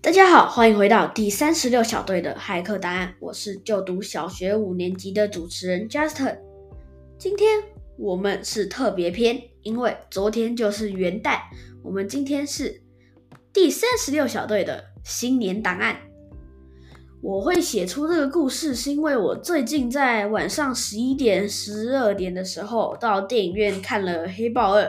大家好，欢迎回到第三十六小队的骇客答案。我是就读小学五年级的主持人 Justin。今天我们是特别篇，因为昨天就是元旦，我们今天是第三十六小队的新年档案。我会写出这个故事，是因为我最近在晚上十一点、十二点的时候到电影院看了《黑豹二》。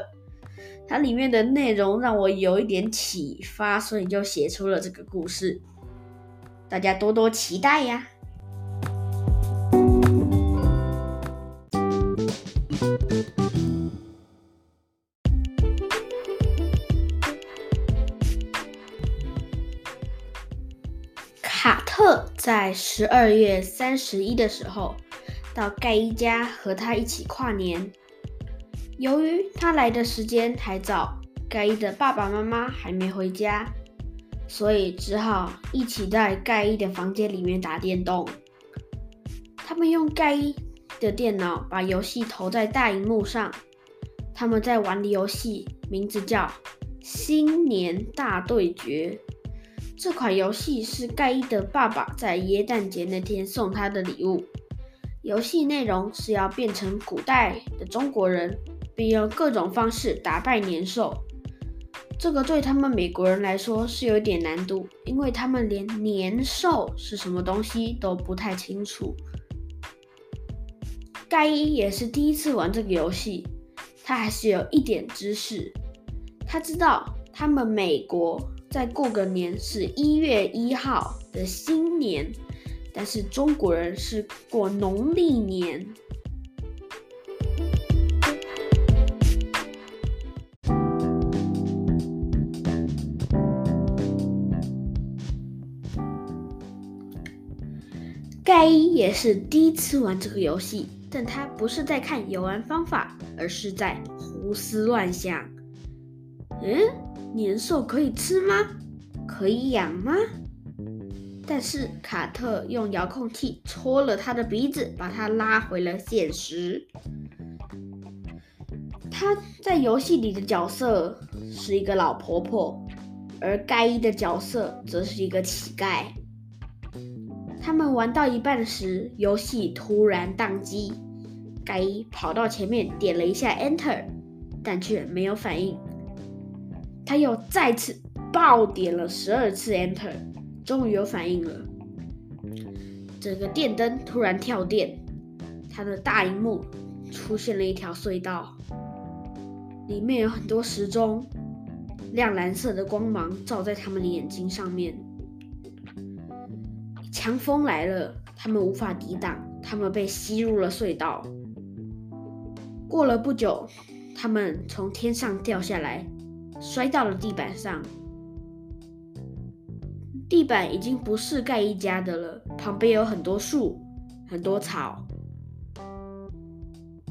它里面的内容让我有一点启发，所以就写出了这个故事。大家多多期待呀！卡特在十二月三十一的时候到盖伊家和他一起跨年。由于他来的时间还早，盖伊的爸爸妈妈还没回家，所以只好一起在盖伊的房间里面打电动。他们用盖伊的电脑把游戏投在大荧幕上，他们在玩的游戏名字叫《新年大对决》。这款游戏是盖伊的爸爸在耶诞节那天送他的礼物。游戏内容是要变成古代的中国人。并用各种方式打败年兽，这个对他们美国人来说是有点难度，因为他们连年兽是什么东西都不太清楚。盖伊也是第一次玩这个游戏，他还是有一点知识。他知道他们美国在过个年是一月一号的新年，但是中国人是过农历年。盖伊也是第一次玩这个游戏，但他不是在看游玩方法，而是在胡思乱想。嗯，年兽可以吃吗？可以养吗？但是卡特用遥控器戳了他的鼻子，把他拉回了现实。他在游戏里的角色是一个老婆婆，而盖伊的角色则是一个乞丐。他们玩到一半时，游戏突然宕机。盖伊跑到前面点了一下 Enter，但却没有反应。他又再次爆点了十二次 Enter，终于有反应了。整个电灯突然跳电，他的大荧幕出现了一条隧道，里面有很多时钟，亮蓝色的光芒照在他们的眼睛上面。强风来了，他们无法抵挡，他们被吸入了隧道。过了不久，他们从天上掉下来，摔到了地板上。地板已经不是盖一家的了，旁边有很多树，很多草。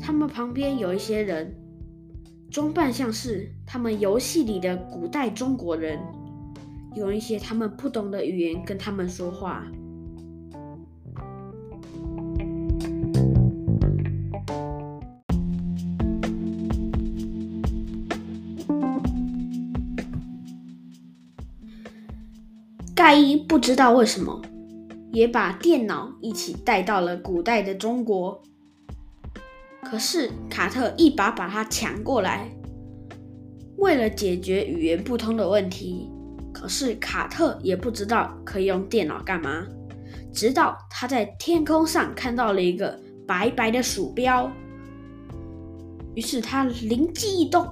他们旁边有一些人，装扮像是他们游戏里的古代中国人，用一些他们不懂的语言跟他们说话。盖伊不知道为什么，也把电脑一起带到了古代的中国。可是卡特一把把他抢过来，为了解决语言不通的问题。可是卡特也不知道可以用电脑干嘛，直到他在天空上看到了一个白白的鼠标，于是他灵机一动，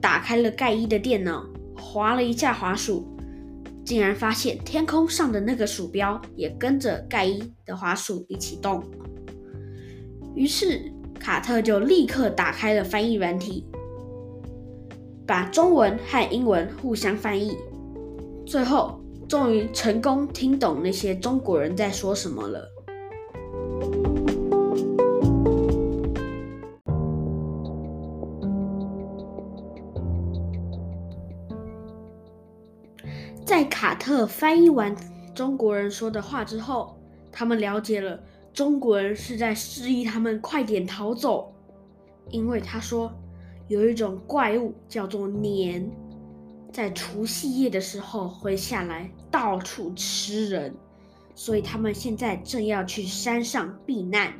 打开了盖伊的电脑，划了一下滑鼠。竟然发现天空上的那个鼠标也跟着盖伊的滑鼠一起动，于是卡特就立刻打开了翻译软体，把中文和英文互相翻译，最后终于成功听懂那些中国人在说什么了。在卡特翻译完中国人说的话之后，他们了解了中国人是在示意他们快点逃走，因为他说有一种怪物叫做年，在除夕夜的时候会下来到处吃人，所以他们现在正要去山上避难。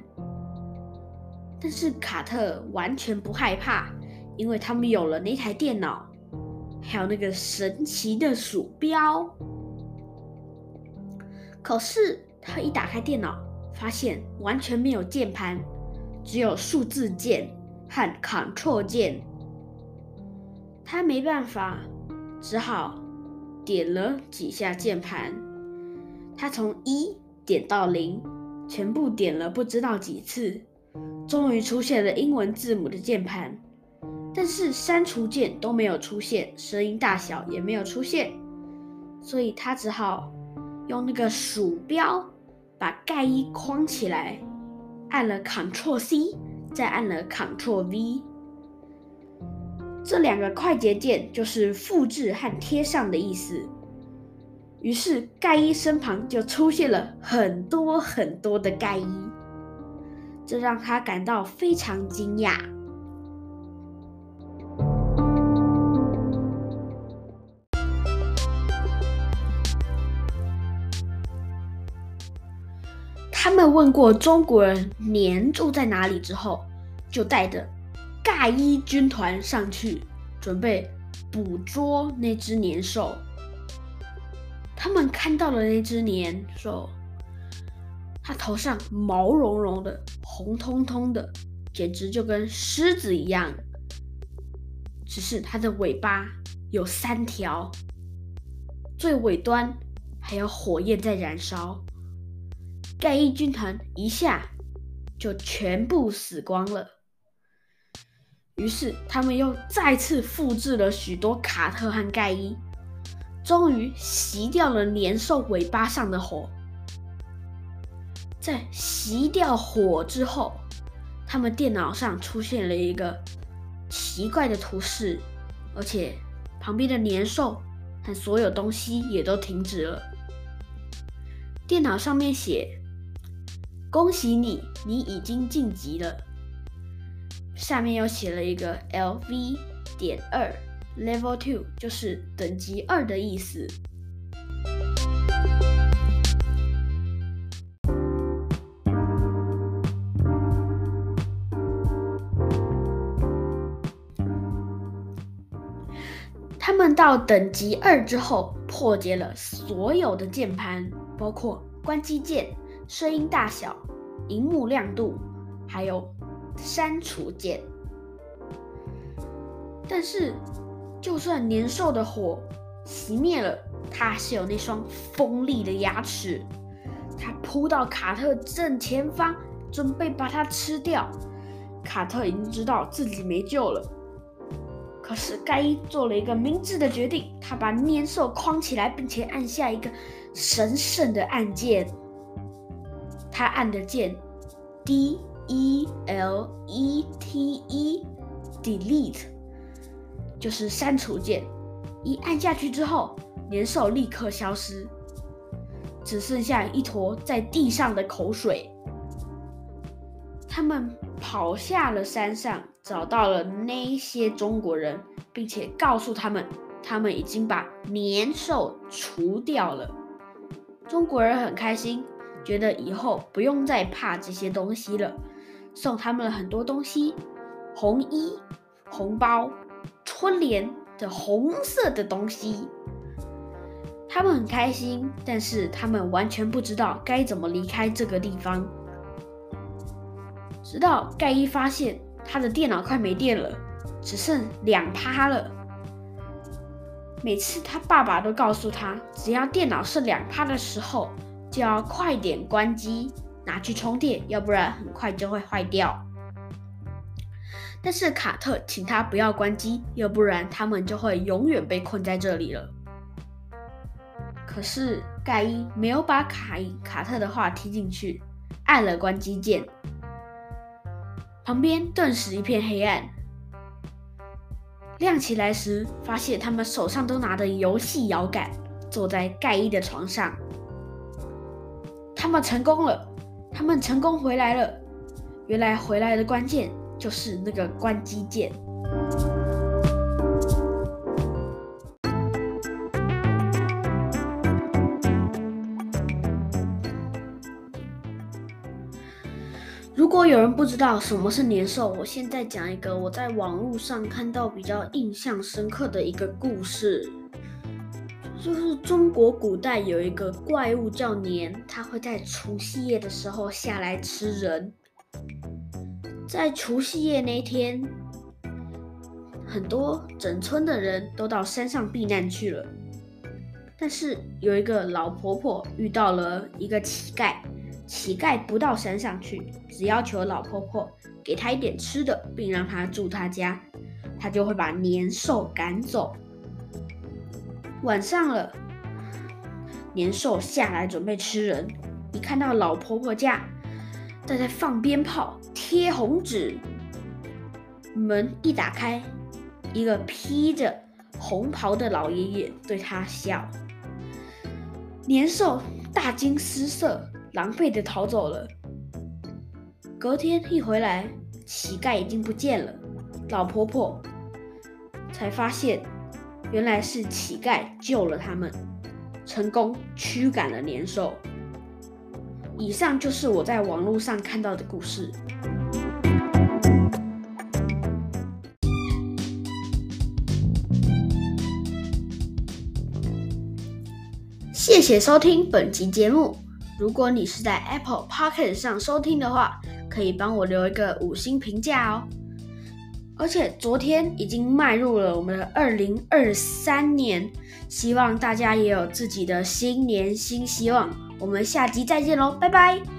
但是卡特完全不害怕，因为他们有了那台电脑，还有那个神奇的鼠标。可是他一打开电脑，发现完全没有键盘，只有数字键和 Ctrl 键。他没办法。只好点了几下键盘，他从一点到零，全部点了不知道几次，终于出现了英文字母的键盘，但是删除键都没有出现，声音大小也没有出现，所以他只好用那个鼠标把盖伊框起来，按了 Ctrl C，再按了 Ctrl V。这两个快捷键就是复制和贴上的意思。于是盖伊身旁就出现了很多很多的盖伊，这让他感到非常惊讶。他们问过中国人年住在哪里之后，就带着。盖伊军团上去，准备捕捉那只年兽。他们看到了那只年兽，它头上毛茸茸的、红彤彤的，简直就跟狮子一样。只是它的尾巴有三条，最尾端还有火焰在燃烧。盖伊军团一下就全部死光了。于是他们又再次复制了许多卡特和盖伊，终于熄掉了年兽尾巴上的火。在熄掉火之后，他们电脑上出现了一个奇怪的图示，而且旁边的年兽和所有东西也都停止了。电脑上面写：“恭喜你，你已经晋级了。”下面又写了一个 LV 点二 Level Two，就是等级二的意思。他们到等级二之后，破解了所有的键盘，包括关机键、声音大小、荧幕亮度，还有。删除键，但是就算年兽的火熄灭了，它还是有那双锋利的牙齿。它扑到卡特正前方，准备把它吃掉。卡特已经知道自己没救了，可是盖伊做了一个明智的决定，他把年兽框起来，并且按下一个神圣的按键。他按的键 D。E L E T E，delete 就是删除键。一按下去之后，年兽立刻消失，只剩下一坨在地上的口水。他们跑下了山上，找到了那些中国人，并且告诉他们，他们已经把年兽除掉了。中国人很开心，觉得以后不用再怕这些东西了。送他们了很多东西，红衣、红包、春联的红色的东西。他们很开心，但是他们完全不知道该怎么离开这个地方。直到盖伊发现他的电脑快没电了，只剩两趴了。每次他爸爸都告诉他，只要电脑剩两趴的时候，就要快点关机。拿去充电，要不然很快就会坏掉。但是卡特请他不要关机，要不然他们就会永远被困在这里了。可是盖伊没有把卡伊卡特的话听进去，按了关机键。旁边顿时一片黑暗，亮起来时，发现他们手上都拿着游戏摇杆，坐在盖伊的床上。他们成功了他们成功回来了。原来回来的关键就是那个关机键。如果有人不知道什么是年兽我现在讲一个我在网络上看到比较印象深刻的一个故事。就是中国古代有一个怪物叫年，它会在除夕夜的时候下来吃人。在除夕夜那天，很多整村的人都到山上避难去了，但是有一个老婆婆遇到了一个乞丐。乞丐不到山上去，只要求老婆婆给他一点吃的，并让他住他家，他就会把年兽赶走。晚上了，年兽下来准备吃人，一看到老婆婆家正在放鞭炮、贴红纸，门一打开，一个披着红袍的老爷爷对他笑，年兽大惊失色。狼狈的逃走了。隔天一回来，乞丐已经不见了。老婆婆才发现，原来是乞丐救了他们，成功驱赶了年兽。以上就是我在网络上看到的故事。谢谢收听本集节目。如果你是在 Apple Podcast 上收听的话，可以帮我留一个五星评价哦。而且昨天已经迈入了我们的二零二三年，希望大家也有自己的新年新希望。我们下集再见喽，拜拜。